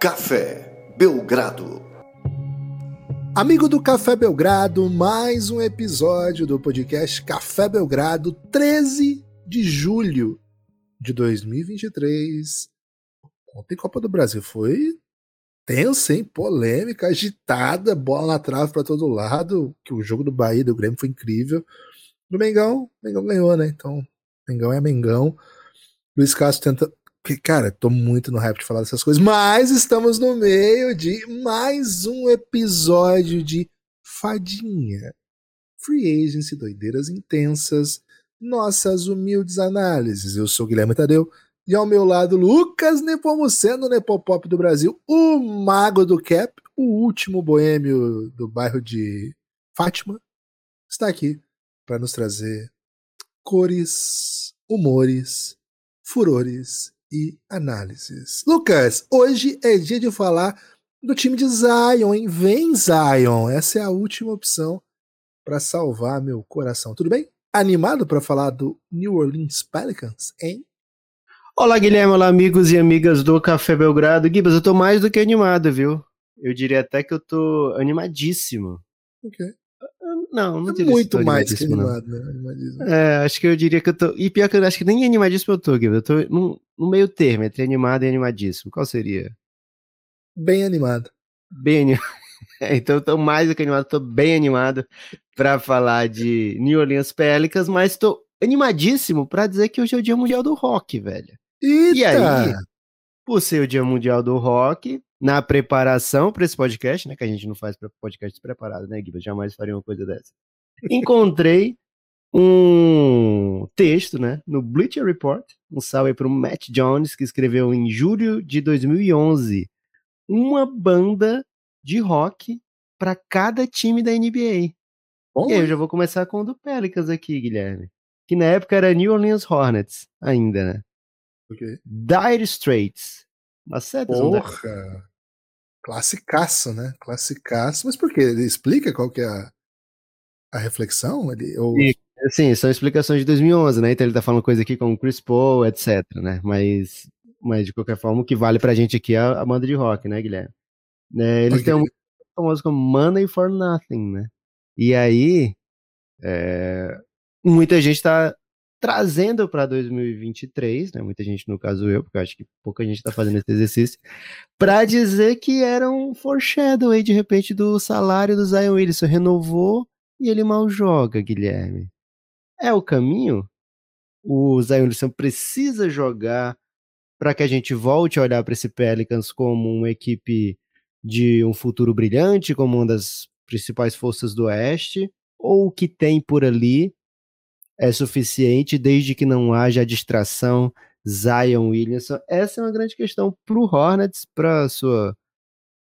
Café Belgrado. Amigo do Café Belgrado, mais um episódio do podcast Café Belgrado, 13 de julho de 2023. Ontem Copa do Brasil foi tensa, hein? Polêmica, agitada, bola na trave para todo lado. Que o jogo do Bahia do Grêmio foi incrível. Do Mengão, Mengão ganhou, né? Então, Mengão é Mengão. Luiz Castro tenta porque, cara, tô muito no hype de falar dessas coisas, mas estamos no meio de mais um episódio de Fadinha. Free Agency, doideiras intensas, nossas humildes análises. Eu sou Guilherme Tadeu e ao meu lado Lucas Nepomuceno, Nepopop do Brasil, o mago do cap, o último boêmio do bairro de Fátima, está aqui para nos trazer cores, humores, furores e análises. Lucas, hoje é dia de falar do time de Zion, hein? Vem Zion, essa é a última opção para salvar meu coração. Tudo bem? Animado para falar do New Orleans Pelicans, hein? Olá, Guilherme, olá, amigos e amigas do Café Belgrado. Gibas, eu tô mais do que animado, viu? Eu diria até que eu tô animadíssimo. Ok. Não, não É muito mais que não. animado, né? Animadíssimo. É, acho que eu diria que eu tô. E pior que eu acho que nem animadíssimo eu tô, Gibas. Eu tô no, no meio termo, entre animado e animadíssimo. Qual seria? Bem animado. Bem animado. então eu tô mais do que animado, tô bem animado pra falar de New Orleans Pelicans, mas tô animadíssimo pra dizer que hoje é o Dia Mundial do Rock, velho. Eita! E aí, por ser o Dia Mundial do Rock, na preparação para esse podcast, né? Que a gente não faz podcast despreparado, né, Guiba? Jamais faria uma coisa dessa. Encontrei um texto, né, no Bleacher Report, um salve para o Matt Jones, que escreveu em julho de 2011 uma banda de rock para cada time da NBA. Bom, E aí eu já vou começar com o do Pelicans aqui, Guilherme. Que na época era New Orleans Hornets, ainda, né? ok. Dire Straits. São Dire- Porra! Classicaço, né? Classicaço. Mas por quê? Ele explica qual que é a, a reflexão? Ele, ou... E- Sim, são explicações de 2011, né? Então ele tá falando coisa aqui como Chris Paul, etc, né? Mas, mas de qualquer forma, o que vale pra gente aqui é a, a banda de rock, né, Guilherme? Né, eles têm um famoso como Money for Nothing, né? E aí, é, muita gente tá trazendo pra 2023, né? Muita gente, no caso eu, porque eu acho que pouca gente tá fazendo esse exercício, pra dizer que era um foreshadow aí, de repente, do salário do Zion Williamson. Renovou e ele mal joga, Guilherme. É o caminho? O Zion Williamson precisa jogar para que a gente volte a olhar para esse Pelicans como uma equipe de um futuro brilhante, como uma das principais forças do Oeste, ou o que tem por ali é suficiente desde que não haja distração Zion Williamson? Essa é uma grande questão para o Hornets, para sua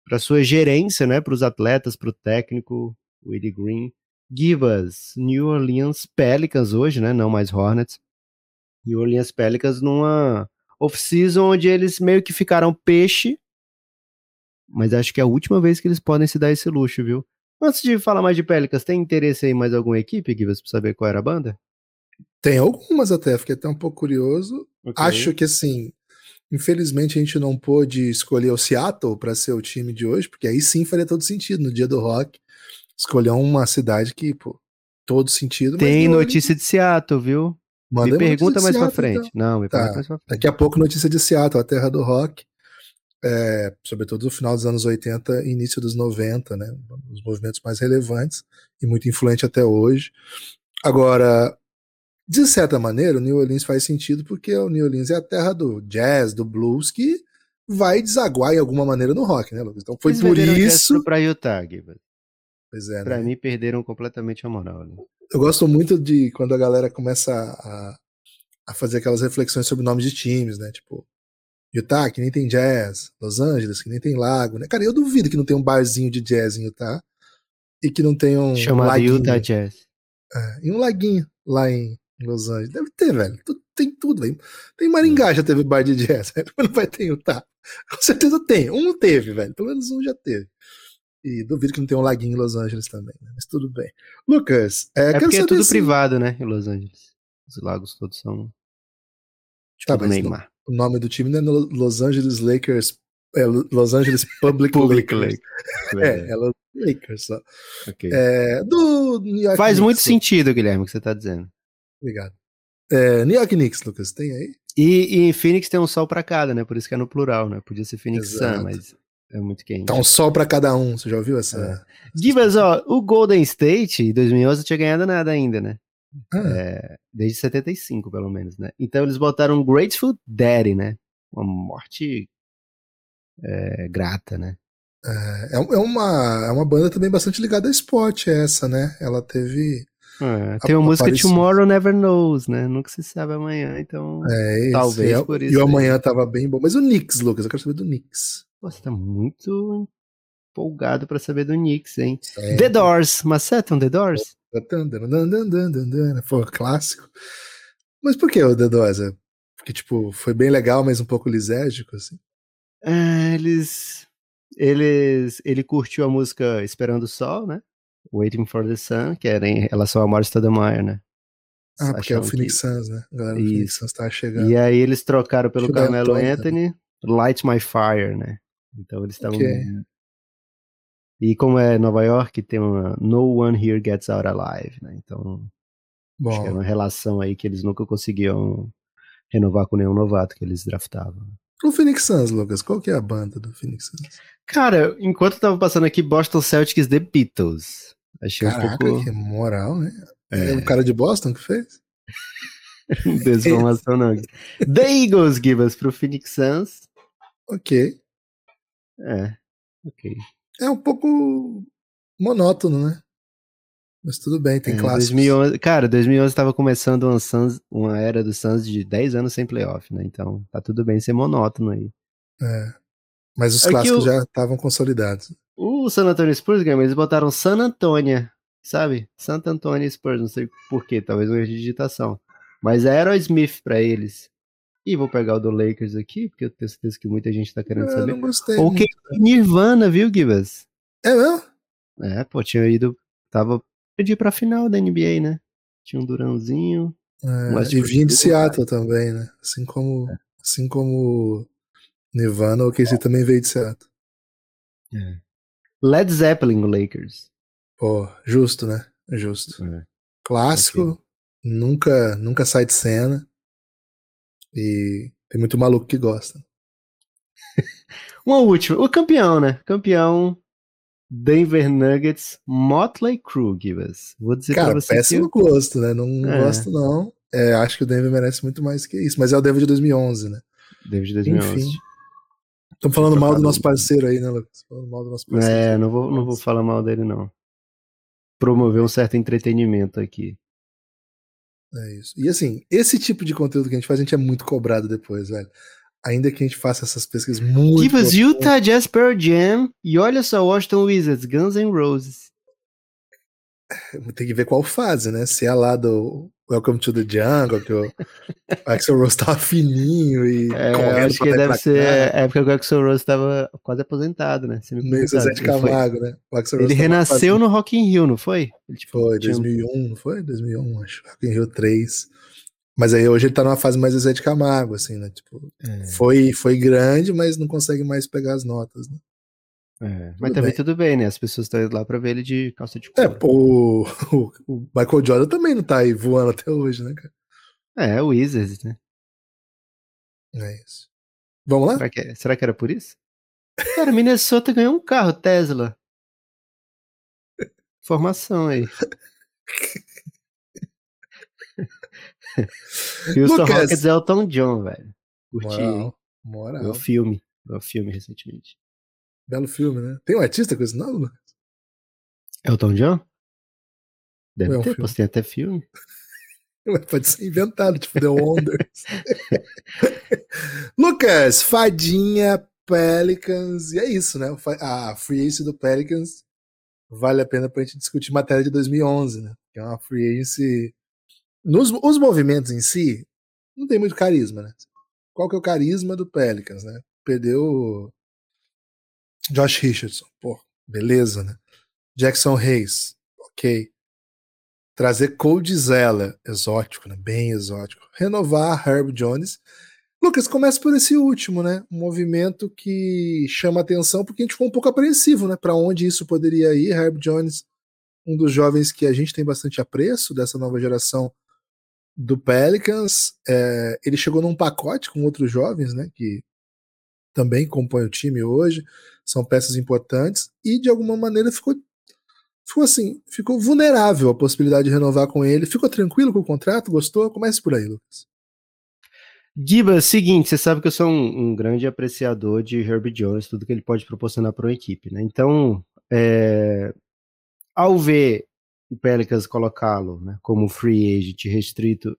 para sua gerência, né, para os atletas, para o técnico Willie Green. Give us New Orleans Pelicans hoje, né, não mais Hornets. New Orleans Pelicans numa off-season onde eles meio que ficaram peixe, mas acho que é a última vez que eles podem se dar esse luxo, viu? Antes de falar mais de Pelicans, tem interesse em mais alguma equipe, Givas, pra saber qual era a banda? Tem algumas até, fiquei até um pouco curioso. Ok. Acho que assim, infelizmente a gente não pôde escolher o Seattle para ser o time de hoje, porque aí sim faria todo sentido no dia do rock. Escolher uma cidade que, pô, todo sentido. Tem não, notícia de Seattle, viu? manda me pergunta mais de pra Seattle, frente. Não, me Tá. pergunta mais pra frente. Daqui a pouco notícia de Seattle, a terra do rock. É, sobretudo no final dos anos 80 e início dos 90, né? Um dos movimentos mais relevantes e muito influente até hoje. Agora, de certa maneira, o New Orleans faz sentido porque o New Orleans é a terra do jazz, do blues, que vai desaguar em alguma maneira no rock, né, Lucas? Então foi Eles por isso. Pra Utah, Givas. Pois é, Pra né? mim, perderam completamente a moral. né? Eu gosto muito de quando a galera começa a, a fazer aquelas reflexões sobre nomes de times, né? Tipo, Utah, que nem tem jazz, Los Angeles, que nem tem lago, né? Cara, eu duvido que não tem um barzinho de jazz em Utah e que não tenha um Chamado laguinho. Utah Jazz. É, e um laguinho lá em Los Angeles. Deve ter, velho. Tem tudo, velho. Tem Maringá, já teve bar de jazz, velho. Mas não vai ter Utah. Com certeza tem. Um teve, velho. Pelo menos um já teve. E duvido que não tenha um laguinho em Los Angeles também, né? Mas tudo bem. Lucas, é, É porque é tudo se- privado, né, em Los Angeles. Os lagos todos são Tá, tipo do mas Neymar. o nome do time não é Lo- Los Angeles Lakers É Los Angeles Public, Public Lakers. Lakers. É, é Los Lakers só. Ok. É, do Faz muito sentido, Guilherme, o que você tá dizendo. Obrigado. É, New York Knicks, Lucas, tem aí? E, e em Phoenix tem um sol pra cada, né? Por isso que é no plural, né? Podia ser Phoenix Exato. Sun, mas é muito quente. Tá um sol pra cada um. Você já ouviu essa? É. Gibas, ó, o Golden State em 2011 não tinha ganhado nada ainda, né? Ah, É, desde 75, pelo menos, né? Então eles botaram Grateful Daddy, né? Uma morte é, grata, né? é, é uma, é uma banda também bastante ligada a esporte, essa, né? Ela teve. É, tem uma música apareceu. Tomorrow Never Knows, né? Nunca se sabe amanhã, então. É, Talvez e, a- por E isso o aí. amanhã tava bem bom. Mas o Knicks, Lucas, eu quero saber do Knicks. Você tá muito empolgado pra saber do Knicks, hein? É. The Doors, macetam The Doors? Foi clássico. Mas por que o The Doors? É Porque, tipo, foi bem legal, mas um pouco lisérgico, assim. É, eles. Eles. Ele curtiu a música Esperando o Sol, né? Waiting for the Sun, que era em relação ao Maurício Stoudemire, né? Ah, porque é o Phoenix que- Suns, né? A galera do Phoenix. Suns tava chegando. E aí eles trocaram pelo Carmelo Anthony, Light My Fire, né? Então eles estavam. Ok. E como é Nova York, tem uma No One Here Gets Out Alive, né? Então acho que era Bom, uma relação aí que eles nunca conseguiam renovar com nenhum novato que eles draftavam. O Phoenix Suns, Lucas, qual que é a banda do Phoenix Suns? Cara, enquanto eu tava passando aqui Boston Celtics The Beatles, achei Caraca, um pouco que moral, né? É. É o cara de Boston que fez? desinformação não. The Eagles give us pro Phoenix Suns. Ok. É, ok. É um pouco monótono, né? Mas tudo bem, tem É, clássicos. 2011, cara, 2011 tava começando uma, Suns, uma era do Suns de 10 anos sem playoff, né? Então tá tudo bem ser monótono aí. É. Mas os É clássicos o- já estavam consolidados. O San Antonio Spurs, eles botaram San Antônia, sabe? Santo Antônio Spurs, não sei porquê, talvez um de digitação. Mas é Aerosmith pra eles. E vou pegar o do Lakers aqui, porque eu tenho certeza que muita gente tá querendo Eu saber. não gostei. Ou que Nirvana, viu, Gibas? É mesmo? É, pô, tinha ido. Tava ir pra final da NBA, né? Tinha um Durãozinho. É, Mas e vinha de Seattle também, né? Assim como, assim como Nirvana, o KC também veio de Seattle. Led Zeppelin, o Lakers. Pô, justo, né? Justo. É. Clássico, nunca, nunca sai de cena. E tem muito maluco que gosta. Uma última. O campeão, né? Campeão. Denver Nuggets, Motley Crue, Gibas. Vou dizer Cara, pra você péssimo que... gosto, né? Não É. gosto, não. É, acho que o Denver merece muito mais que isso. Mas é o Denver de 2011, né? Denver de 2011. Enfim. Estamos falando mal do nosso parceiro aí, né, Lucas? Falando mal do nosso parceiro. É, não vou, não vou falar mal dele, não. Promover um certo entretenimento aqui. É isso. E assim, esse tipo de conteúdo que a gente faz, a gente é muito cobrado depois, velho. Ainda que a gente faça essas pesquisas muito. Give us Utah Jazz Pearl Jam e olha só Washington Wizards, Guns N' Roses. Tem que ver qual fase, né? Se é lá do Welcome to the Jungle, que o Axel Rose tava fininho e É, correndo acho que deve ser a época que o Axel Rose estava quase aposentado, né? Meio. Zé de Camargo, né? O Axl Rose Ele tava renasceu no Rock in Rio, não foi? Ele, tipo, Foi, tinha- 2001, não foi? 2001, acho. Rock in Rio 3. Mas aí hoje ele tá numa fase mais Zé de Camargo, assim, né? Tipo, É, foi, foi grande, mas não consegue mais pegar as notas, né? é. Mas Tudo também bem. tudo bem, né? As pessoas estão indo lá pra ver ele de calça de É, couro. o, o, o Michael Jordan também não tá aí voando até hoje, né, cara? É, o Wizards, né? É isso. Vamos lá? Será que, será que era por isso? Cara, Minnesota ganhou um carro, Tesla. Informação aí. Houston Lucas. Rockets é Elton John, velho. Curti? Moral. Moral. Meu É filme. Meu filme recentemente. Belo filme, né? Tem um artista com esse nome? Lucas? Elton John? Deve É um ter, filme. tem até filme. Pode ser inventado, tipo The Wonders. Lucas, Fadinha, Pelicans, e é isso, né? O A free agency do Pelicans vale a pena pra gente discutir matéria de 2011, né? Que é uma free agency... Nos, os movimentos em si, não tem muito carisma, né? Qual que é o carisma do Pelicans, né? Perdeu Josh Richardson, pô, beleza, né? Jackson Hayes, ok. Trazer Cody Zeller, exótico, né? Bem exótico. Renovar Herb Jones. Lucas, começa por esse último, né? Um movimento que chama atenção porque a gente ficou um pouco apreensivo, né? Para onde isso poderia ir. Herb Jones, um dos jovens que a gente tem bastante apreço dessa nova geração do Pelicans. É, ele chegou num pacote com outros jovens, né? Que também compõem o time hoje, são peças importantes e de alguma maneira ficou ficou assim, ficou vulnerável à possibilidade de renovar com ele. Ficou tranquilo com o contrato? Gostou? Comece por aí, Lucas. Giba, seguinte, você sabe que eu sou um, um, grande apreciador de Herbie Jones, tudo que ele pode proporcionar para uma equipe, né? Então, é, ao ver o Pelicans colocá-lo né, como free agent restrito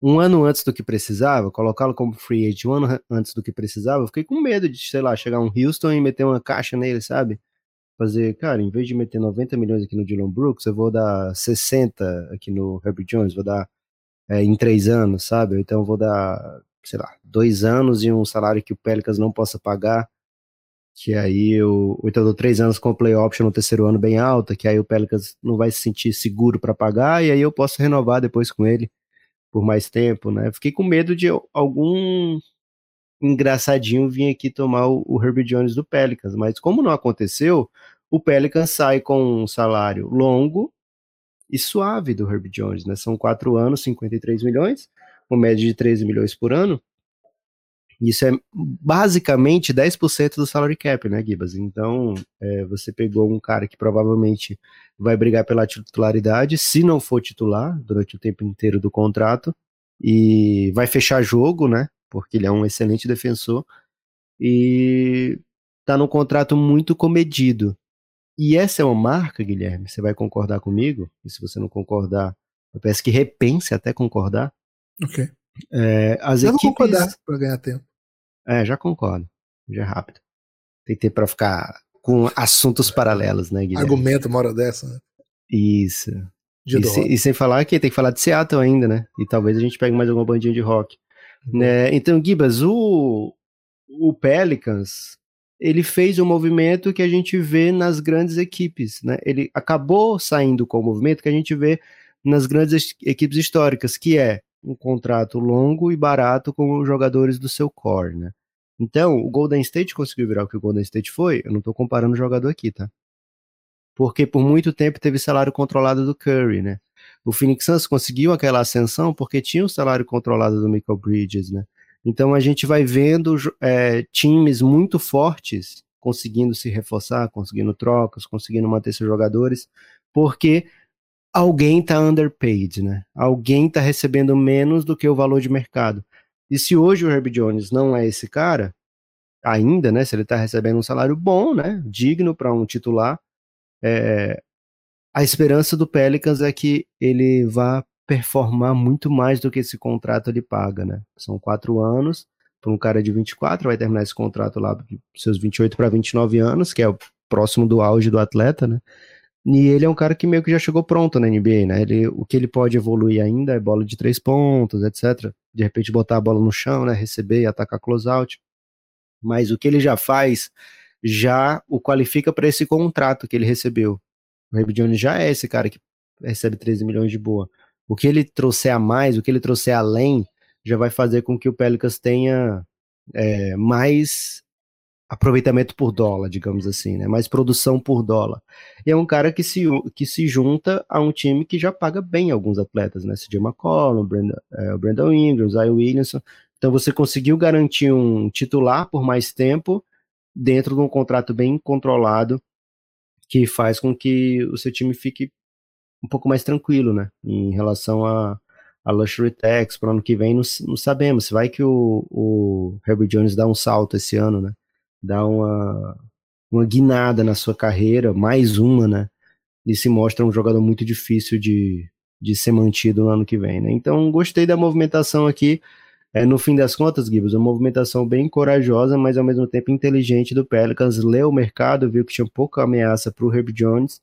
um ano antes do que precisava, colocá-lo como free agent um ano antes do que precisava, eu fiquei com medo de, sei lá, chegar um Houston e meter uma caixa nele, sabe? Fazer, cara, em vez de meter 90 milhões aqui no Dylan Brooks, eu vou dar 60 aqui no Herbie Jones, vou dar é, em três anos, sabe? Então eu vou dar sei lá, dois anos e um salário que o Pelicans não possa pagar, que aí eu, então eu dou três anos com play option no terceiro ano bem alta, que aí o Pelicans não vai se sentir seguro para pagar, e aí eu posso renovar depois com ele por mais tempo, né? Fiquei com medo de algum engraçadinho vir aqui tomar o, o Herbie Jones do Pelicans, mas como não aconteceu, o Pelicans sai com um salário longo e suave do Herbie Jones, né? São quatro anos, 53 milhões, uma média de 13 milhões por ano. Isso é basicamente 10% do salary cap, né, Gibas? Então, é, você pegou um cara que provavelmente vai brigar pela titularidade, se não for titular, durante o tempo inteiro do contrato, e vai fechar jogo, né? Porque ele é um excelente defensor, e tá num contrato muito comedido. E essa é uma marca, Guilherme, você vai concordar comigo? E se você não concordar, eu peço que repense até concordar, Ok. É, as já equipes... vou concordar para ganhar tempo. É, já concordo. Já é rápido. Tem tempo para ficar com assuntos paralelos, né, Guilherme? Argumento uma hora dessa, né? Isso. E, se, e, sem falar que tem que falar de Seattle ainda, né? E talvez a gente pegue mais alguma bandinha de rock. Uhum. Né? Então, Gibas, o, o Pelicans, ele fez um movimento que a gente vê nas grandes equipes, né? Ele acabou saindo com o movimento que a gente vê nas grandes equipes históricas, que é um contrato longo e barato com os jogadores do seu core, né? Então, o Golden State conseguiu virar o que o Golden State foi, eu não estou comparando o jogador aqui, tá? Porque por muito tempo teve salário controlado do Curry, né? O Phoenix Suns conseguiu aquela ascensão porque tinha o salário controlado do Michael Bridges, né? Então a gente vai vendo é, times muito fortes conseguindo se reforçar, conseguindo trocas, conseguindo manter seus jogadores, porque alguém está underpaid, né? Alguém está recebendo menos do que o valor de mercado. E se hoje o Herb Jones não é esse cara, ainda, né? Se ele está recebendo um salário bom, né? Digno para um titular, é, a esperança do Pelicans é que ele vá performar muito mais do que esse contrato ele paga, né? São quatro anos para um cara de 24, vai terminar esse contrato lá seus 28 para 29 anos, que é o próximo do auge do atleta, né? E ele é um cara que meio que já chegou pronto na NBA, né? Ele, o que ele pode evoluir ainda é bola de três pontos, etc. De repente botar a bola no chão, né? Receber e atacar closeout. Mas o que ele já faz já o qualifica para esse contrato que ele recebeu. O Ray Jones já é esse cara que recebe 13 milhões de boa. O que ele trouxer a mais, o que ele trouxer além, já vai fazer com que o Pelicans tenha é, mais aproveitamento por dólar, digamos assim, né? Mais produção por dólar. E é um cara que se, que se junta a um time que já paga bem alguns atletas, né? CJ McCollum, Brandon, é, o Brandon Ingram, Zion Williamson. Então você conseguiu garantir um titular por mais tempo dentro de um contrato bem controlado que faz com que o seu time fique um pouco mais tranquilo, né? Em relação a, a Luxury Tax para o ano que vem, não, não sabemos. Vai que o, o Herbie Jones dá um salto esse ano, né? Dá uma, uma guinada na sua carreira, mais uma, né? E se mostra um jogador muito difícil de, de ser mantido no ano que vem, né? Então, gostei da movimentação aqui. É, no fim das contas, Gibbs, uma movimentação bem corajosa, mas ao mesmo tempo inteligente do Pelicans. Leu o mercado, viu que tinha pouca ameaça para o Herb Jones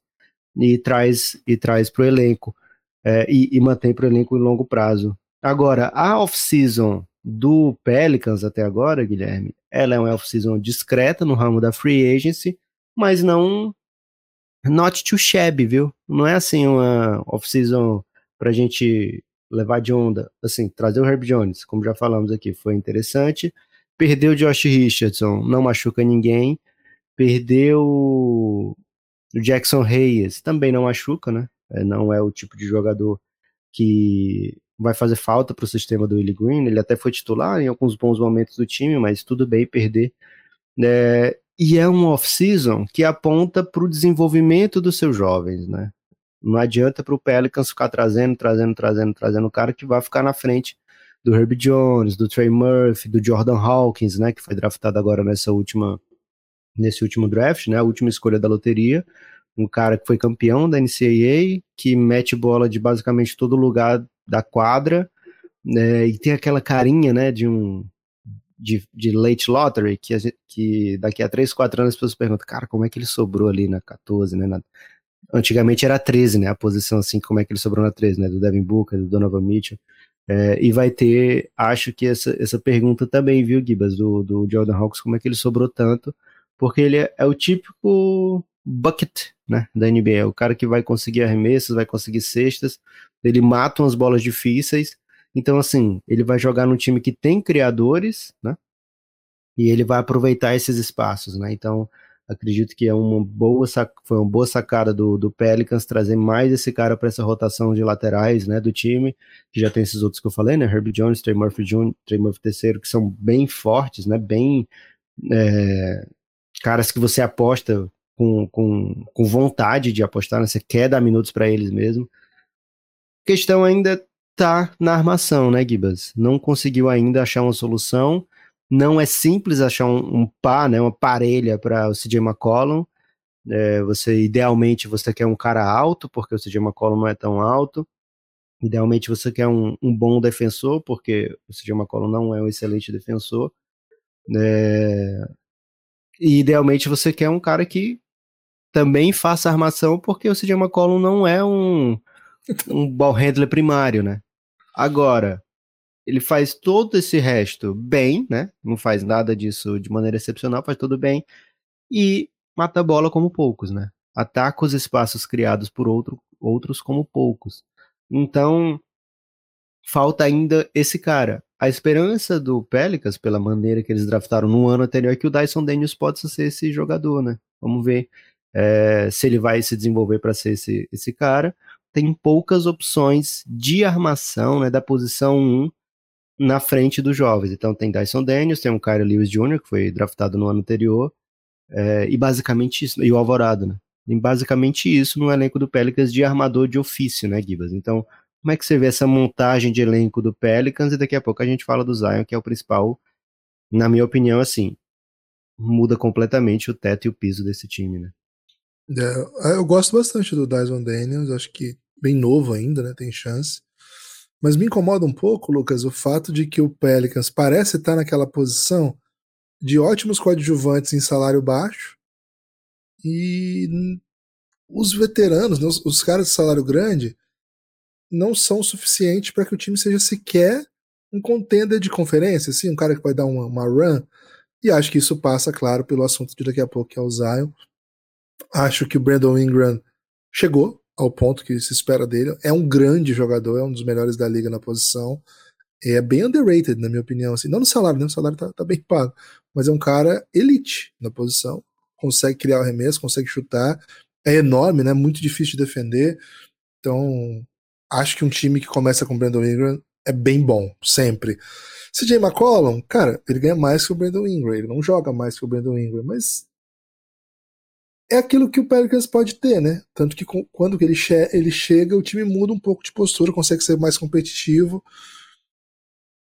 e traz e traz para o elenco é, e, e mantém para o elenco em longo prazo. Agora, a off-season do Pelicans até agora, Guilherme, ela é uma off-season discreta no ramo da free agency, mas não not too shabby, viu? Não é assim uma off-season pra gente levar de onda, assim, trazer o Herb Jones, como já falamos aqui, foi interessante. Perdeu o Josh Richardson, não machuca ninguém. Perdeu o Jackson Reyes, também não machuca, né? É, não é o tipo de jogador que vai fazer falta para o sistema do Willie Green. Ele até foi titular em alguns bons momentos do time, mas tudo bem perder. É, e é um off-season que aponta para o desenvolvimento dos seus jovens, né? Não adianta para o Pelicans ficar trazendo, trazendo, trazendo, trazendo o cara que vai ficar na frente do Herb Jones, do Trey Murphy, do Jordan Hawkins, né, que foi draftado agora nessa última nesse último draft, né, a última escolha da loteria, um cara que foi campeão da NCAA, que mete bola de basicamente todo lugar da quadra, né, e tem aquela carinha, né, de um de, de late lottery, que, que daqui a 3, 4 anos as pessoas perguntam, cara, como é que ele sobrou ali na 14, né, na, antigamente era 13, né, a posição assim, como é que ele sobrou na 13, né, do Devin Booker, do Donovan Mitchell, é, e vai ter, acho que essa, essa pergunta também, viu, Gibas, do, do Jordan Hawks, como é que ele sobrou tanto, porque ele é, é o típico bucket, né, da NBA, é o cara que vai conseguir arremessos, vai conseguir cestas, ele mata umas bolas difíceis, então assim, ele vai jogar num time que tem criadores, né, e ele vai aproveitar esses espaços, né, então acredito que é uma boa foi uma boa sacada do, do Pelicans trazer mais esse cara para essa rotação de laterais, né, do time, que já tem esses outros que eu falei, né, Herbie Jones, Trey Murphy Jr., Trey Murphy terceiro, que são bem fortes, né, bem é, caras que você aposta com, com, com vontade de apostar, né? você quer dar minutos para eles mesmo. Questão ainda tá na armação, né, Gibas? Não conseguiu ainda achar uma solução. Não é simples achar um, um par, né, uma parelha para o CJ McCollum. É, você idealmente você quer um cara alto, porque o CJ McCollum não é tão alto. Idealmente você quer um, um bom defensor, porque o CJ McCollum não é um excelente defensor. É, e idealmente você quer um cara que também faça armação, porque o CJ McCollum não é um, um ball handler primário, né? Agora, ele faz todo esse resto bem, né? Não faz nada disso de maneira excepcional, faz tudo bem. E mata a bola como poucos, né? Ataca os espaços criados por outro, outros como poucos. Então, falta ainda esse cara. A esperança do Pelicans, pela maneira que eles draftaram no ano anterior, é que o Dyson Daniels possa ser esse jogador, né? Vamos ver é, se ele vai se desenvolver para ser esse, esse cara. Tem poucas opções de armação né, da posição 1 na frente dos jovens. Então tem Dyson Daniels, tem o Kyrie Lewis Jr., que foi draftado no ano anterior, é, e basicamente isso, e o Alvorado, né? E basicamente isso no elenco do Pelicans de armador de ofício, né, Gibas? Então, como é que você vê essa montagem de elenco do Pelicans e daqui a pouco a gente fala do Zion, que é o principal, na minha opinião, assim, muda completamente o teto e o piso desse time, né? É, eu gosto bastante do Dyson Daniels, acho que bem novo ainda, né? Tem chance. Mas me incomoda um pouco, Lucas, o fato de que o Pelicans parece estar naquela posição de ótimos coadjuvantes em salário baixo e os veteranos, né, os caras de salário grande, não são suficientes para que o time seja sequer um contender de conferência, assim, um cara que vai dar uma, uma run. E acho que isso passa, claro, pelo assunto de daqui a pouco, que é o Zion. Acho que o Brandon Ingram chegou ao ponto que se espera dele. É um grande jogador, é um dos melhores da liga na posição. É bem underrated, na minha opinião. Assim. Não no salário, né? O salário tá, tá bem pago. Mas é um cara elite na posição. Consegue criar o arremesso, consegue chutar. É enorme, né? Muito difícil de defender. Então, acho que um time que começa com o Brandon Ingram é bem bom, sempre. CJ McCollum, cara, ele ganha mais que o Brandon Ingram. Ele não joga mais que o Brandon Ingram, mas é aquilo que o Pelicans pode ter, né? Tanto que quando ele, che ele chega, o time muda um pouco de postura, consegue ser mais competitivo.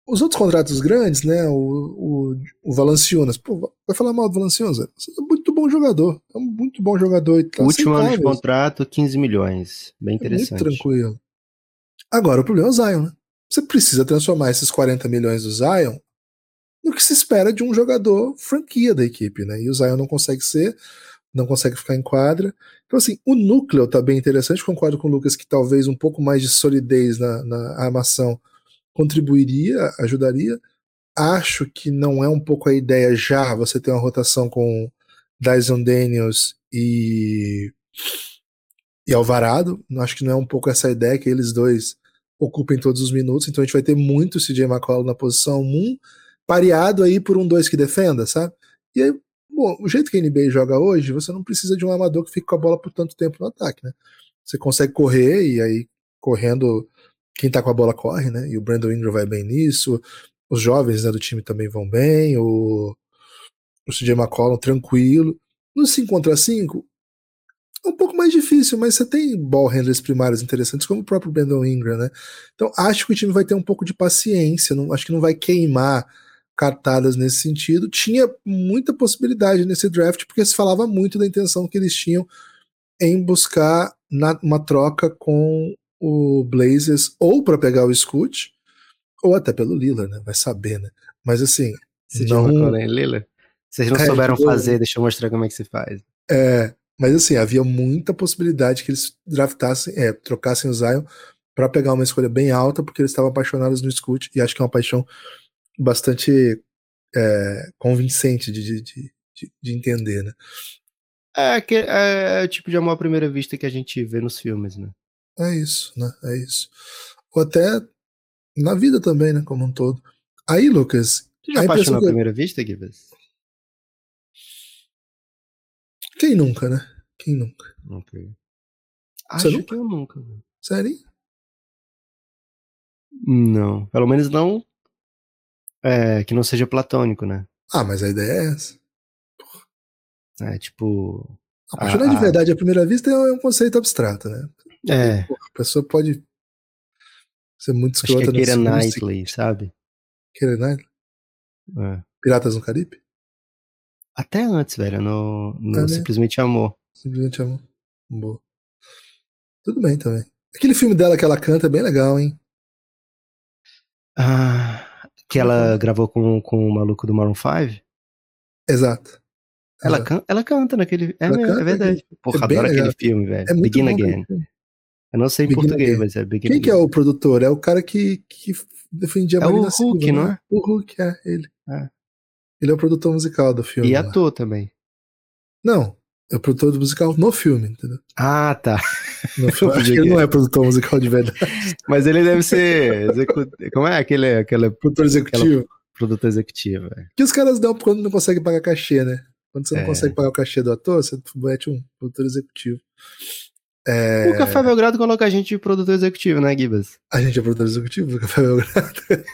Os outros contratos grandes, né? O, o, o Valanciunas, pô, vai falar mal do Valanciunas? É muito bom jogador, é um muito bom jogador. Tá Último ano de contrato, 15 milhões, bem interessante. É muito tranquilo. Agora, o problema é o Zion, né? Você precisa transformar esses 40 milhões do Zion no que se espera de um jogador franquia da equipe, né? E o Zion não consegue ser não consegue ficar em quadra. Então, assim, o núcleo tá bem interessante. Concordo com o Lucas que talvez um pouco mais de solidez na, na armação contribuiria, ajudaria. Acho que não é um pouco a ideia já você ter uma rotação com Dyson Daniels e, e Alvarado. Acho que não é um pouco essa ideia que eles dois ocupem todos os minutos, então a gente vai ter muito CJ McCollum na posição 1, pareado aí por um 2 que defenda, sabe? E aí, bom, o jeito que a NBA joga hoje, você não precisa de um amador que fique com a bola por tanto tempo no ataque, né? Você consegue correr e aí correndo quem tá com a bola corre, né? E o Brandon Ingram vai bem nisso. Os jovens né, do time também vão bem. O, o CJ McCollum tranquilo. No 5 contra 5, é um pouco mais difícil, mas você tem ball handlers primários interessantes, como o próprio Brandon Ingram, né? Então acho que o time vai ter um pouco de paciência, não, acho que não vai queimar cartadas nesse sentido. Tinha muita possibilidade nesse draft, porque se falava muito da intenção que eles tinham em buscar na, uma troca com o Blazers ou para pegar o Scoot, ou até pelo Lillard, né? Vai saber, né? Mas assim. Se não... Lillard? Vocês não é, souberam fazer, deixa eu mostrar como é que se faz. É, mas assim, havia muita possibilidade que eles draftassem, é, trocassem o Zion para pegar uma escolha bem alta, porque eles estavam apaixonados no Scoot, e acho que é uma paixão bastante é, convincente de, de, de, de, entender, né? É, que, é, é o tipo de amor à primeira vista que a gente vê nos filmes, né? É isso, né? É isso. Ou até na vida também, né? Como um todo. Aí, Lucas. Você já apaixonou à primeira vista, Gibbs? Quem nunca, né? Quem nunca? Ok. Acho nunca? que eu nunca. Sério? Não. Pelo menos não. É, que não seja platônico, né? Ah, mas a ideia é essa. É, tipo. Apaixonar de verdade à primeira vista é um conceito abstrato, né? É. a pessoa pode ser muito escrota. Acho que é Keira Knightley, sabe? Keira Knightley? É. Piratas no Caribe? Até antes, velho, no, no Simplesmente Amor. Simplesmente Amor. Boa. Tudo bem também. Aquele filme dela que ela canta é bem legal, hein? Ah, que ela uhum. gravou com, com o maluco do Maroon 5? Exato. Ela, can, ela canta naquele. É, é verdade. Porra, é adoro aquele filme, velho. É Begin Again. Eu não sei em Begin português, Again. mas é Begin Quem Again. que é o produtor? É o cara que, que defendia a é Marina o Hulk, Silva, não é? O Hulk, é ele. É. Ele é o produtor musical do filme. E ator também. Não, é o produtor musical no filme, entendeu? Ah, tá. No filme, acho que ele não é produtor musical de verdade. Mas ele deve ser. Como é aquele. aquele produtor executivo. Produtor executivo, é. Que os caras dão quando não conseguem pagar cachê, né? Quando você não é. consegue pagar o cachê do ator, você mete um produtor executivo. É... O Café Belgrado coloca a gente de produtor executivo, né, Gibas? A gente é produtor executivo do Café Belgrado.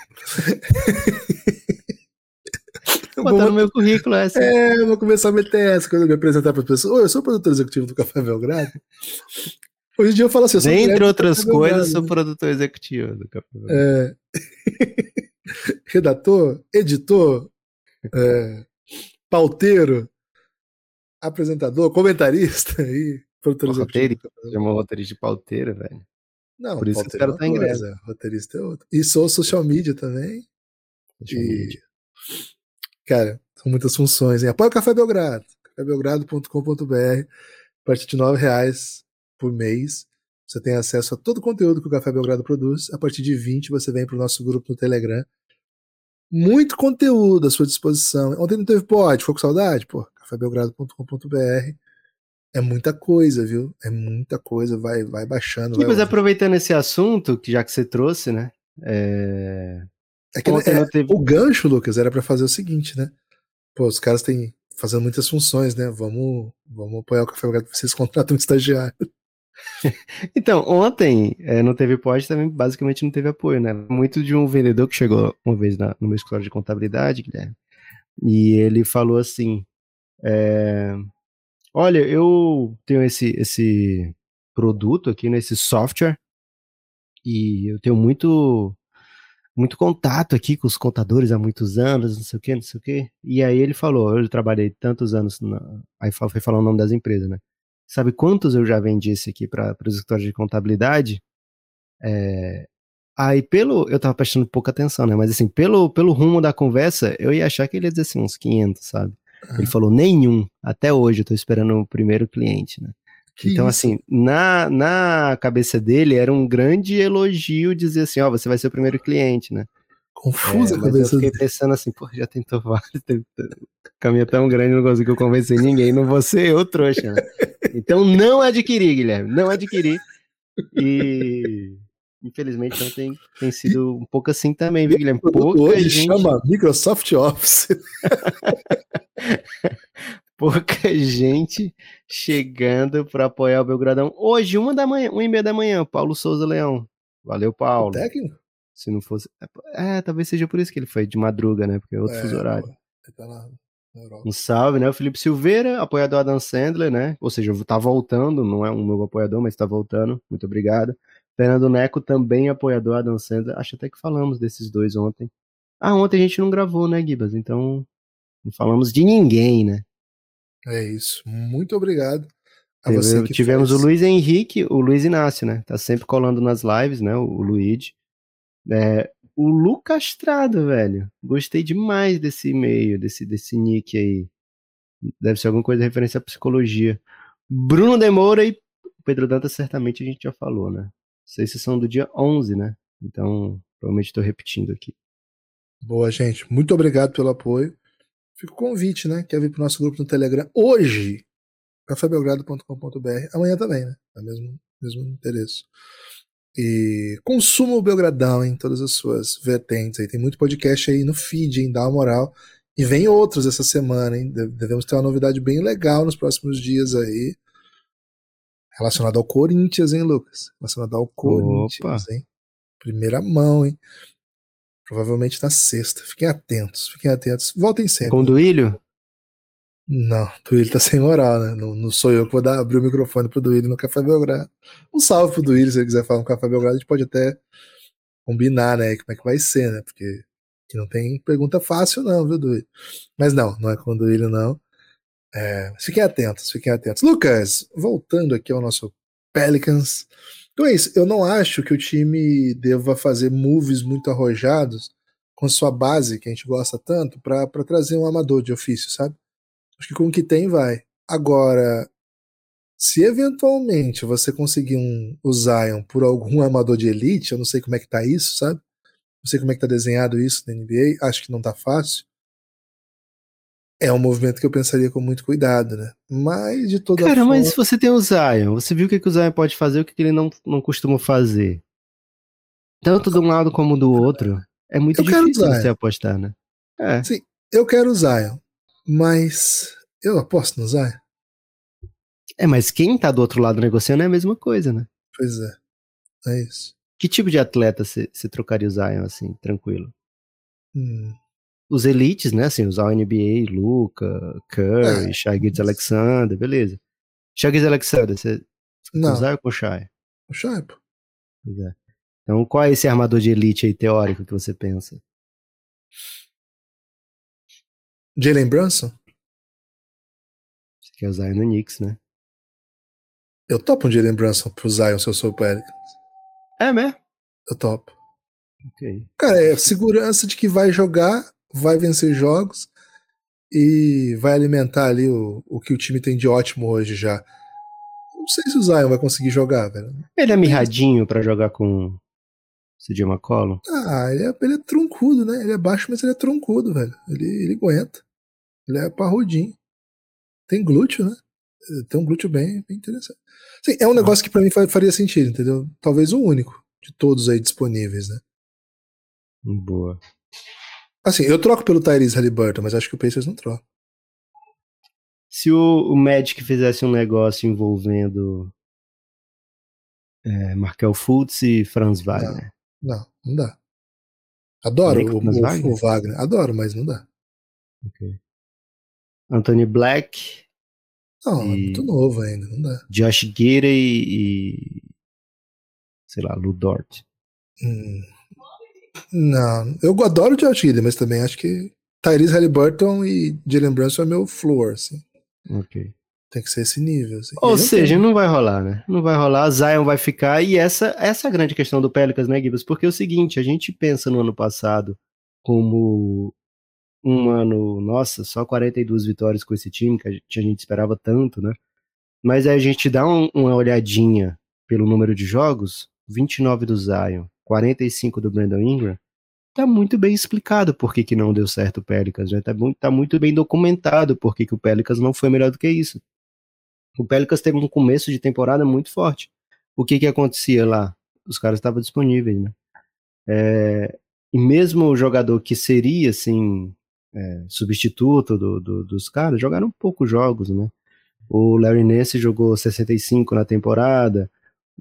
Botar no meu currículo essa. É, eu vou começar a meter essa quando eu me apresentar para as pessoas. Oi, eu sou produtor executivo do Café Belgrado. Hoje em dia eu falo assim, eu Entre outras coisas, sou produtor executivo do Café Belgrado. É... Redator, editor, é... pauteiro, apresentador, comentarista e produtor o executivo. Chamou roteirista de pauteiro, velho. Não, Por isso que o cara é tá inglês. Roteirista é outro. E sou social media também. Social e... media. Cara, são muitas funções. Hein? Apoia o Café Belgrado. cafébelgrado.com.br. A partir de R$ reais por mês, você tem acesso a todo o conteúdo que o Café Belgrado produz. A partir de 20 você vem para o nosso grupo no Telegram. Muito conteúdo à sua disposição. Ontem não teve pode, ficou com saudade? Pô, cafébelgrado.com.br. É muita coisa, viu? É muita coisa, vai, vai baixando. Sim, vai mas aproveitando esse assunto, que já que você trouxe, né? É... É que é, teve... O gancho, Lucas, era para fazer o seguinte, né? Pô, os caras têm fazendo muitas funções, né? Vamos, vamos apoiar o Café Belgrado vocês contratam um estagiário. então, ontem é, não teve pós, também basicamente não teve apoio, né? Muito de um vendedor que chegou uma vez na, no meu escritório de contabilidade, Guilherme, e ele falou assim: é, Olha, eu tenho esse, esse produto aqui, nesse né, software, e eu tenho muito muito contato aqui com os contadores há muitos anos, não sei o que, não sei o que. E aí ele falou, eu trabalhei tantos anos, na... aí foi falar o nome das empresas, né? Sabe quantos eu já vendi esse aqui para os escritórios de contabilidade? É... Aí pelo, eu tava prestando pouca atenção, né? Mas assim, pelo, pelo rumo da conversa, eu ia achar que ele ia dizer assim, uns 500, sabe? Ele falou, nenhum, até hoje eu tô esperando o primeiro cliente, né? Que então, isso? assim, na, na cabeça dele era um grande elogio dizer assim, ó, oh, você vai ser o primeiro cliente, né? Confusa é, a cabeça eu fiquei pensando assim, pô, já tentou vários, caminho tão grande, não conseguiu convencer ninguém, não vou ser eu, trouxa. Né? Então não adquiri, Guilherme, não adquiri. E Infelizmente ontem tem sido um pouco assim também, viu, Guilherme? Pouca Hoje gente... chama Microsoft Office. Pouca gente chegando para apoiar o Belgradão. Hoje, uma da manhã, uma e meia da manhã, Paulo Souza Leão. Valeu, Paulo. O técnico? Se não fosse. É, talvez seja por isso que ele foi de madruga, né? Porque é outro É, fuso horário. Ele tá na Europa. Um salve, né? O Felipe Silveira, apoiador Adam Sandler, né? Ou seja, tá voltando, não é um novo apoiador, mas tá voltando. Muito obrigado. Fernando Neco, também apoiador Adam Sandler. Acho até que falamos desses dois ontem. Ah, ontem a gente não gravou, né, Gibas? Então, não falamos de ninguém, né? É isso. Muito obrigado a você que tivemos fez. o Luiz Henrique, o Luiz Inácio, né? Tá sempre colando nas lives, né? O, o Luigi. É, o Lucas Estrada, velho. Gostei demais desse e-mail, desse, desse nick aí. Deve ser alguma coisa referência à psicologia. Bruno Demora e Pedro Dantas, certamente a gente já falou, né? Se são do dia 11, né? Então, provavelmente estou repetindo aqui. Boa, gente. Muito obrigado pelo apoio. Fica o convite, né? Quer vir pro nosso grupo no Telegram hoje? cafébelgrado.com.br. Amanhã também, né? É o mesmo, mesmo endereço. E consuma o Belgradão em todas as suas vertentes. Aí tem muito podcast aí no feed, hein? Dá uma moral. E vem outros essa semana, hein? De- Devemos ter uma novidade bem legal nos próximos dias aí. Relacionado ao Corinthians, hein, Lucas? Relacionado ao Corinthians, hein? Primeira mão, hein? Provavelmente na sexta. Fiquem atentos, fiquem atentos. Voltem sempre. Com o Duílio? Não, o Duílio tá sem moral, né? Não, não sou eu que vou dar, abrir o microfone pro Duílio no Café Belgrado. Um salve pro Duílio, se ele quiser falar no Café Belgrado, a gente pode até combinar, né? Como é que vai ser, né? Porque aqui não tem pergunta fácil, não, viu, Duílio? Mas não, não é com o Duílio, não. É, fiquem atentos, fiquem atentos. Lucas, voltando aqui ao nosso Pelicans. Então é isso, eu não acho que o time deva fazer moves muito arrojados com sua base, que a gente gosta tanto, pra trazer um amador de ofício, sabe? Acho que com o que tem vai. Agora, se eventualmente você conseguir um, o Zion por algum amador de elite, eu não sei como é que tá isso, sabe? Não sei como é que tá desenhado isso na NBA, acho que não tá fácil. É um movimento que eu pensaria com muito cuidado, né? Mas de toda Cara, forma. mas se você tem o Zion, você viu o que, que o Zion pode fazer e o que, que ele não, não costuma fazer. Tanto de um lado como do outro. É muito Eu difícil você apostar, né? É. Sim, eu quero o Zion, mas eu aposto no Zion. É, mas quem tá do outro lado negociando é a mesma coisa, né? Pois é. É isso. Que tipo de atleta você trocaria o Zion assim, tranquilo? Hum. Os elites, né? Assim, usar o NBA, Luca, Curry, É. Shai Alexander, beleza. Shai Gilgeous Alexander, você Não, ou com o Shai? o Shai, pô. Pois é. Então, qual é esse armador de elite aí teórico que você pensa? Jalen Brunson? Você quer o Zion no Knicks, né? Eu topo um Jalen Brunson pro Zion se eu sou o Pelicans. É mesmo? Eu topo. Ok. Cara, é segurança de que vai jogar, vai vencer jogos e vai alimentar ali o, o que o time tem de ótimo hoje já. Não sei se o Zion vai conseguir jogar, velho. Ele é mirradinho pra jogar com CJ McCollum? Ah, ele é, ele é troncudo, né? Ele é baixo, mas ele é troncudo, velho. Ele, ele aguenta. Ele é parrudinho. Tem glúteo, né? Tem um glúteo bem, bem interessante. Sim, é um negócio que pra mim fa- faria sentido, entendeu? Talvez o único de todos aí disponíveis, né? Boa. Assim, eu troco pelo Tyrese Halliburton, mas acho que o Pacers não troca. Se o, o Magic fizesse um negócio envolvendo é, Markel Fultz e Franz Wagner. Não, não dá. Adoro com o, o- Wagner? o Wagner. Adoro, mas não dá. Anthony Black, Não, é E- muito novo ainda, não dá. Josh Gidey e, sei lá, Lu Dort. Hum. Não, eu adoro o Josh mas também acho que Tyrese Halliburton e Jalen Brunson é meu floor, assim. Ok. Tem que ser esse nível. Assim. Ou seja, não vai rolar, né? Não vai rolar, Zion vai ficar, e essa, essa é a grande questão do Pelicans, né, Gibbs? Porque é o seguinte, a gente pensa no ano passado como um ano, nossa, só 42 vitórias com esse time, que a gente, a gente esperava tanto, né? Mas aí a gente dá um- uma olhadinha pelo número de jogos, 29 do Zion, 45 do Brandon Ingram, tá muito bem explicado por que, que não deu certo o Pelicans, né? Tá, mu- tá muito bem documentado por que, que o Pelicans não foi melhor do que isso. O Pelicans teve um começo de temporada muito forte. O que que acontecia lá? os caras estavam disponíveis, né? É, e mesmo o jogador que seria, assim, é, substituto do, do, dos caras, jogaram poucos jogos, né? O Larry Nance jogou 65 na temporada,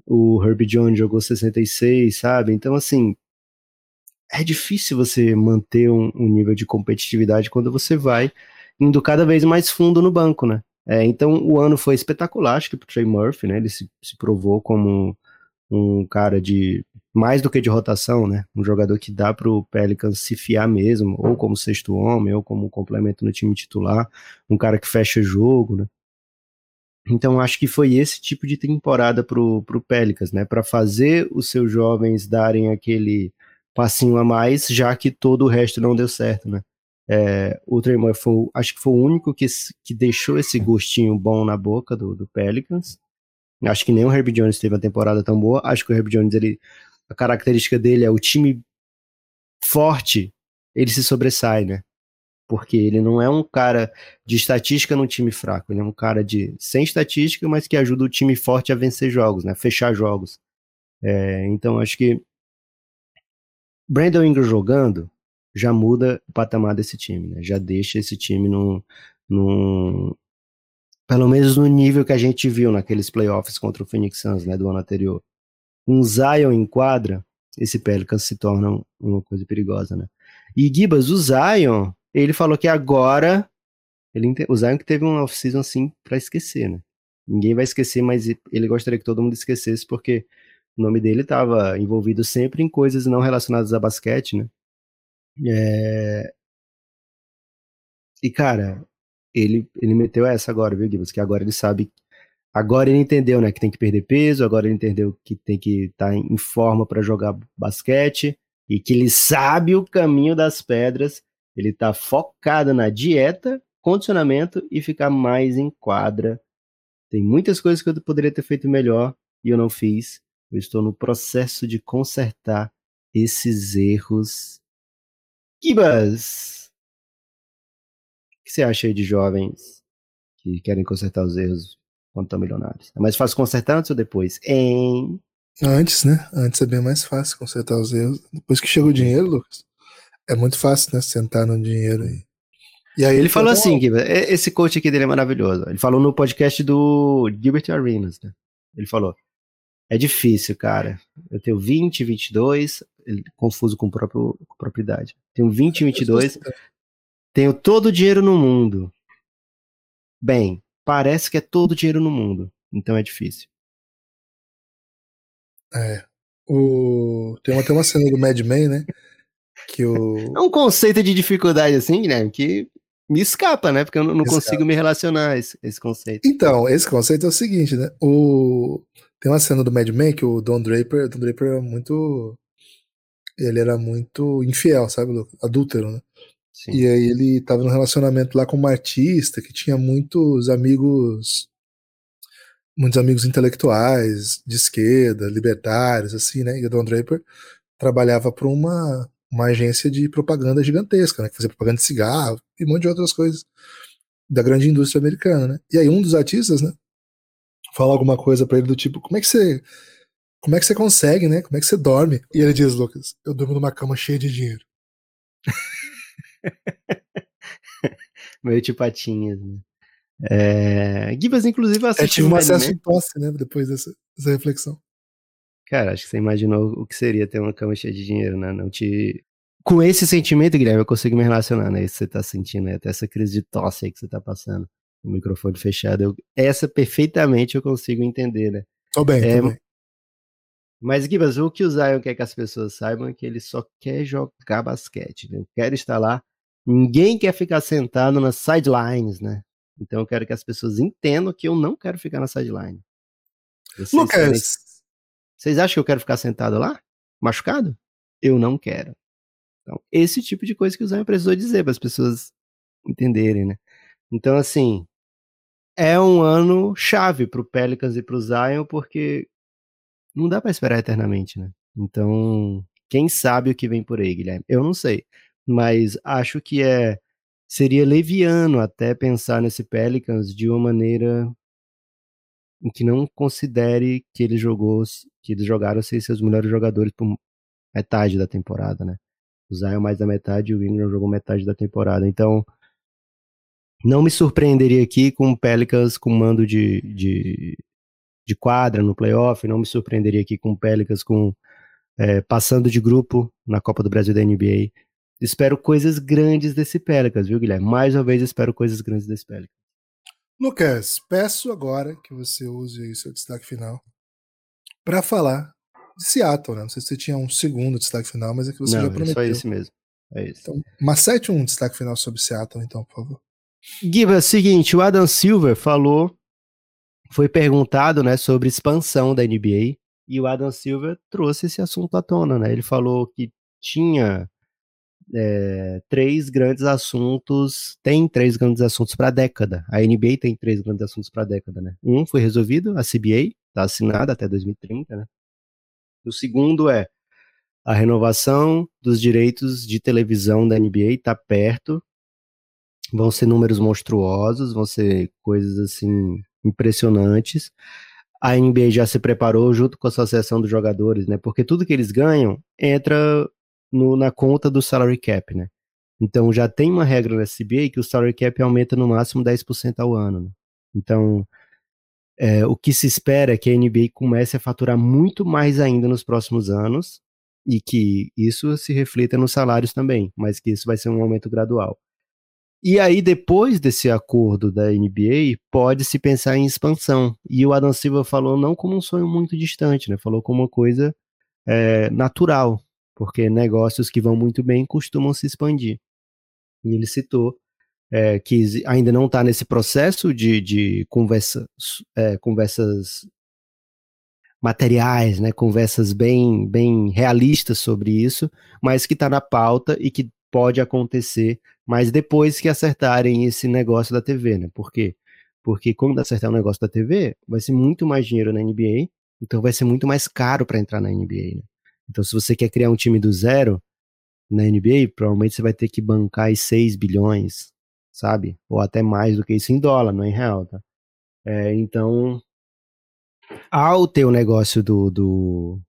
o Herbie Jones jogou 66, sabe? Então, assim, é difícil você manter um, um, nível de competitividade quando você vai indo cada vez mais fundo no banco, né? É, então, o ano foi espetacular, acho que pro Trey Murphy, né? Ele se, se provou como um cara de mais do que de rotação, né? Um jogador que dá pro Pelicans se fiar mesmo, ou como sexto homem, ou como complemento no time titular, um cara que fecha jogo, né? Então acho que foi esse tipo de temporada pro, pro Pelicans, né? Para fazer os seus jovens darem aquele passinho a mais, já que todo o resto não deu certo, né? É, o Tremor foi, acho que foi o único que, que deixou esse gostinho bom na boca do, do Pelicans. Acho que nem o Herb Jones teve uma temporada tão boa. Acho que o Herb Jones, ele, a característica dele é o time forte, ele se sobressai, né? Porque ele não é um cara de estatística no time fraco, ele é um cara de sem estatística, mas que ajuda o time forte a vencer jogos, né? Fechar jogos. É, então acho que Brandon Ingram jogando já muda o patamar desse time, né? Já deixa esse time num, num pelo menos no nível que a gente viu naqueles playoffs contra o Phoenix Suns, né, do ano anterior. Um Zion em quadra, esse Pelicans se torna uma coisa perigosa, né? E Gibas, o Zion, ele falou que agora ele, o Zion que teve um off-season assim para esquecer, né? Ninguém vai esquecer, mas ele gostaria que todo mundo esquecesse porque o nome dele estava envolvido sempre em coisas não relacionadas a basquete, né? É... E cara, ele, ele meteu essa agora, viu, Gibbs? Que agora ele sabe. Agora ele entendeu, né? Que tem que perder peso, agora ele entendeu que tem que estar tá em forma para jogar basquete e que ele sabe o caminho das pedras ele está focado na dieta, condicionamento e ficar mais em quadra. Tem muitas coisas que eu poderia ter feito melhor e eu não fiz. Eu estou no processo de consertar esses erros. Kibas! O que você acha aí de jovens que querem consertar os erros quando estão milionários? É mais fácil consertar antes ou depois? Hein? Antes, né? Antes é bem mais fácil consertar os erros. Depois que chega o dinheiro, Lucas, é muito fácil, né? Sentar no dinheiro aí. E aí ele falou assim, Gilbert, esse coach aqui dele é maravilhoso. Ele falou no podcast do Gilbert Arenas, né? Ele falou: é difícil, cara. Eu tenho 20, 22, ele, confuso com, próprio, com propriedade. Tenho 20, 22, tenho todo o dinheiro no mundo. Bem, parece que é todo o dinheiro no mundo, então é difícil. É. O... Tem até uma cena do Mad Men, né? Que o... É um conceito de dificuldade assim, Guilherme, que me escapa, né? Porque eu não, não consigo me relacionar a esse, esse, conceito. Então, esse conceito é o seguinte, né? O... Tem uma cena do Mad Men que o Don Draper, o Don Draper é muito. Ele era muito infiel, sabe? Adúltero, né? Sim. E aí ele tava num relacionamento lá com uma artista que tinha muitos amigos. Muitos amigos intelectuais, de esquerda, libertários, assim, né? E o Don Draper trabalhava para uma uma agência de propaganda gigantesca, né? Que fazia propaganda de cigarro e um monte de outras coisas da grande indústria americana, né? E aí um dos artistas, né? Fala alguma coisa para ele do tipo, como é que você como é que você consegue, né? Como é que você dorme? E ele diz, Lucas, eu durmo numa cama cheia de dinheiro. Meio de patinhas, né? É... Gibas, inclusive, assistiu. É, tive um acesso em tosse, né? Depois dessa, dessa reflexão. Cara, acho que você imaginou o que seria ter uma cama cheia de dinheiro, né? Não te. Com esse sentimento, Guilherme, eu consigo me relacionar, né? Isso que você tá sentindo, né? Até essa crise de tosse aí que você tá passando. O microfone fechado. Eu... Essa perfeitamente eu consigo entender, né? Tô bem, é... tô bem. Mas, Gibas, o que o Zion quer que as pessoas saibam é que ele só quer jogar basquete, né? Eu quero estar lá. Ninguém quer ficar sentado nas sidelines, né? Então eu quero que as pessoas entendam que eu não quero ficar na sideline. Vocês Lucas. Vocês acham que eu quero ficar sentado lá? Machucado? Eu não quero. Então, esse tipo de coisa que o Zion precisou dizer para as pessoas entenderem, né? Então, assim, é um ano chave para o Pelicans e para o Zion, porque não dá para esperar eternamente, né? Então, quem sabe o que vem por aí, Guilherme? Eu não sei, mas acho que é seria leviano até pensar nesse Pelicans de uma maneira que não considere que ele jogou, que eles jogaram sem seus melhores jogadores por metade da temporada, né? O Zion mais da metade e o Ingram jogou metade da temporada. Então, não me surpreenderia aqui com o Pelicans com mando de, de, de quadra no playoff, não me surpreenderia aqui com o Pelicans com é, passando de grupo na Copa do Brasil da NBA. Espero coisas grandes desse Pelicans, viu, Guilherme? Mais uma vez espero coisas grandes desse Pelicans. Lucas, peço agora que você use aí seu destaque final para falar de Seattle, né? Não sei se você tinha um segundo destaque final, mas é que você Não, já prometeu. É só esse mesmo. É isso. Então, macete um destaque final sobre Seattle, então, por favor. Giba, é o seguinte, o Adam Silver falou, foi perguntado, né, sobre expansão da NBA, e o Adam Silver trouxe esse assunto à tona, né? Ele falou que tinha é, três grandes assuntos, tem três grandes assuntos para a década. A NBA tem três grandes assuntos para a década, né? Um foi resolvido, a CBA, está assinada até 2030, né? O segundo é a renovação dos direitos de televisão da NBA está perto. Vão ser números monstruosos, vão ser coisas assim impressionantes. A NBA já se preparou junto com a associação dos jogadores, né? Porque tudo que eles ganham entra no, na conta do salary cap, né? Então já tem uma regra na CBA que o salary cap aumenta no máximo 10% ao ano. Né? Então é, o que se espera é que a NBA comece a faturar muito mais ainda nos próximos anos e que isso se reflita nos salários também, mas que isso vai ser um aumento gradual. E aí, depois desse acordo da NBA, pode-se pensar em expansão. E o Adam Silva falou não como um sonho muito distante, né? Falou como uma coisa é, natural, porque negócios que vão muito bem costumam se expandir. E ele citou é, que ainda não está nesse processo de, de é, conversas materiais, né, conversas bem, bem realistas sobre isso, mas que está na pauta e que pode acontecer, mas depois que acertarem esse negócio da TV, né? Por quê? Porque quando acertar o um negócio da TV, vai ser muito mais dinheiro na NBA, então vai ser muito mais caro para entrar na NBA. Né? Então, se você quer criar um time do zero na NBA, provavelmente você vai ter que bancar 6 bilhões, sabe? Ou até mais do que isso em dólar, não em real, tá? É, então, ao ter o negócio do, do,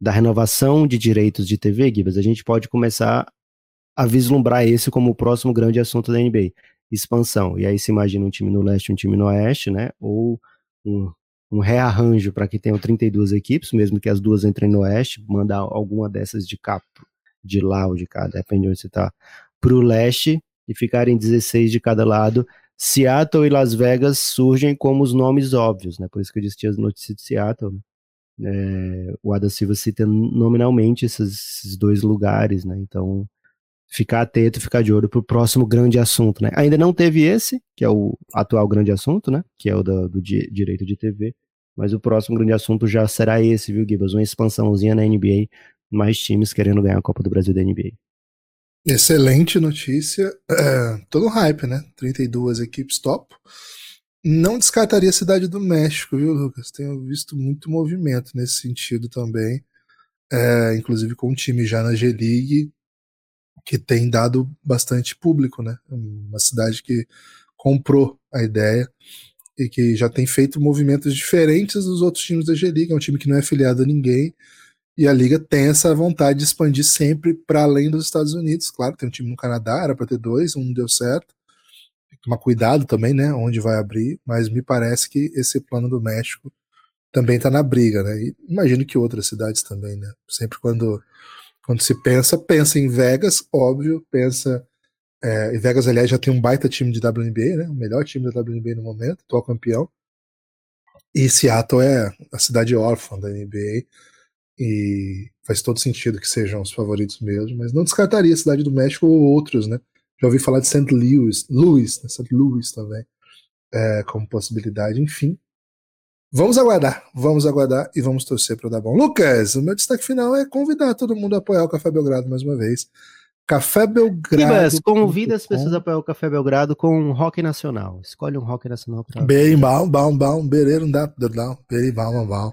da renovação de direitos de TV, Gibas, a gente pode começar a vislumbrar esse como o próximo grande assunto da NBA, expansão. E aí se imagina um time no leste, um time no oeste, né? Ou um, um rearranjo para que tenham 32 equipes, mesmo que as duas entrem no oeste, mandar alguma dessas de cá, de lá ou de cá, depende de onde você está, para o leste, e ficarem 16 de cada lado. Seattle e Las Vegas surgem como os nomes óbvios, né? Por isso que eu disse que tinha as notícias de Seattle. Né? É, o Adam Silva cita nominalmente esses, dois lugares, né? Então, ficar atento, ficar de olho para o próximo grande assunto, né? Ainda não teve esse, que é o atual grande assunto, né? Que é o do, do di direito de TV. Mas o próximo grande assunto já será esse, viu, Gibas? Uma expansãozinha na NBA, mais times querendo ganhar a Copa do Brasil da NBA. Excelente notícia. É, todo hype, né? 32 equipes top. Não descartaria a cidade do México, viu, Lucas? Tenho visto muito movimento nesse sentido também. É, inclusive com um time já na G-League que tem dado bastante público, né? Uma cidade que comprou a ideia e que já tem feito movimentos diferentes dos outros times da G-League. É um time que não é afiliado a ninguém e a liga tem essa vontade de expandir sempre para além dos Estados Unidos. Claro, tem um time no Canadá, era para ter dois, um deu certo. Tem que tomar cuidado também, né? Onde vai abrir, mas me parece que esse plano do México também está na briga, né? E imagino que outras cidades também, né? Sempre quando, quando se pensa, pensa em Vegas, óbvio, pensa. É, e Vegas, aliás, já tem um baita time de WNBA, né? O melhor time da WNBA no momento, atual campeão. E Seattle é a cidade órfã da NBA e faz todo sentido que sejam os favoritos mesmo, mas não descartaria a Cidade do México ou outros, né? Já ouvi falar de St. Louis, Louis, né? St. Louis também, é, como possibilidade, enfim. Vamos aguardar, vamos aguardar e vamos torcer para dar bom. Lucas, o meu destaque final é convidar todo mundo a apoiar o Café Belgrado mais uma vez. Café Belgrado. Ibas, convida as pessoas a apoiar o Café Belgrado com um rock nacional. Escolhe um rock nacional para. Bem, bom, bom, bom, bereiro, dá, dá, bem, bom, bom.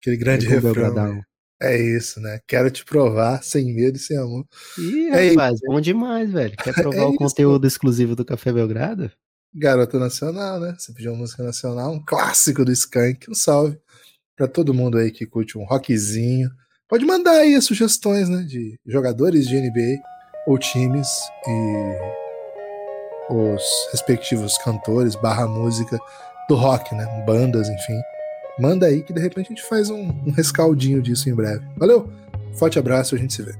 Aquele grande refrão. É isso, né? Quero te provar sem medo e sem amor. Ih, é rapaz, isso. bom demais, velho. Quer provar é o isso, conteúdo exclusivo do Café Belgrado? Garota Nacional, né? Você pediu uma música nacional, um clássico do Skank. Um salve para todo mundo aí que curte um rockzinho. Pode mandar aí as sugestões, né? De jogadores de NBA ou times e os respectivos cantores barra música do rock, né? Bandas, enfim. Manda aí que de repente a gente faz um, um rescaldinho disso em breve. Valeu, forte abraço, a gente se vê.